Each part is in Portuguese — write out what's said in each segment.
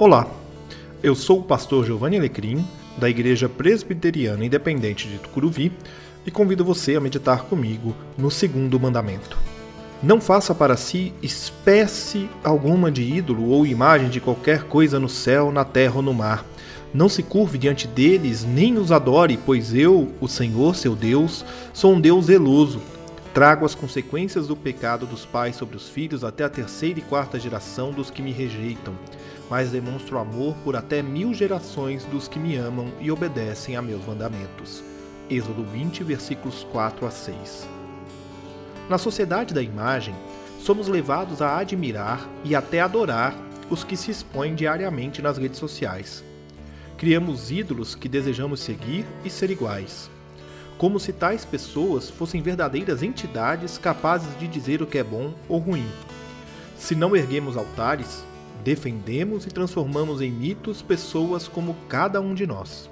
Olá, eu sou o pastor Giovanni Alecrim, da Igreja Presbiteriana Independente de Tucuruvi, e convido você a meditar comigo no segundo mandamento. Não faça para si espécie alguma de ídolo ou imagem de qualquer coisa no céu, na terra ou no mar. Não se curve diante deles, nem os adore, pois eu, o Senhor seu Deus, sou um Deus zeloso. Trago as consequências do pecado dos pais sobre os filhos até a terceira e quarta geração dos que me rejeitam mas demonstro amor por até mil gerações dos que me amam e obedecem a meus mandamentos. Êxodo 20, versículos 4 a 6. Na sociedade da imagem, somos levados a admirar e até adorar os que se expõem diariamente nas redes sociais. Criamos ídolos que desejamos seguir e ser iguais. Como se tais pessoas fossem verdadeiras entidades capazes de dizer o que é bom ou ruim. Se não erguemos altares, Defendemos e transformamos em mitos pessoas como cada um de nós.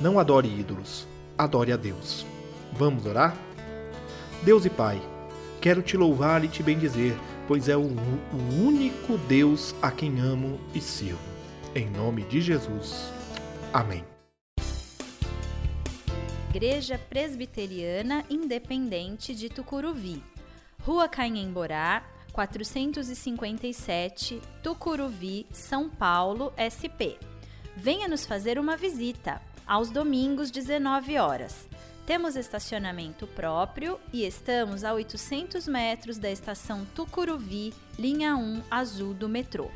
Não adore ídolos, adore a Deus. Vamos orar? Deus e Pai, quero te louvar e te bendizer, pois é o, o único Deus a quem amo e sirvo. Em nome de Jesus. Amém. Igreja Presbiteriana Independente de Tucuruvi, Rua Canhemborá, 457, Tucuruvi, São Paulo, SP. Venha nos fazer uma visita, aos domingos, 19 horas. Temos estacionamento próprio e estamos a 800 metros da estação Tucuruvi, linha 1 azul do metrô.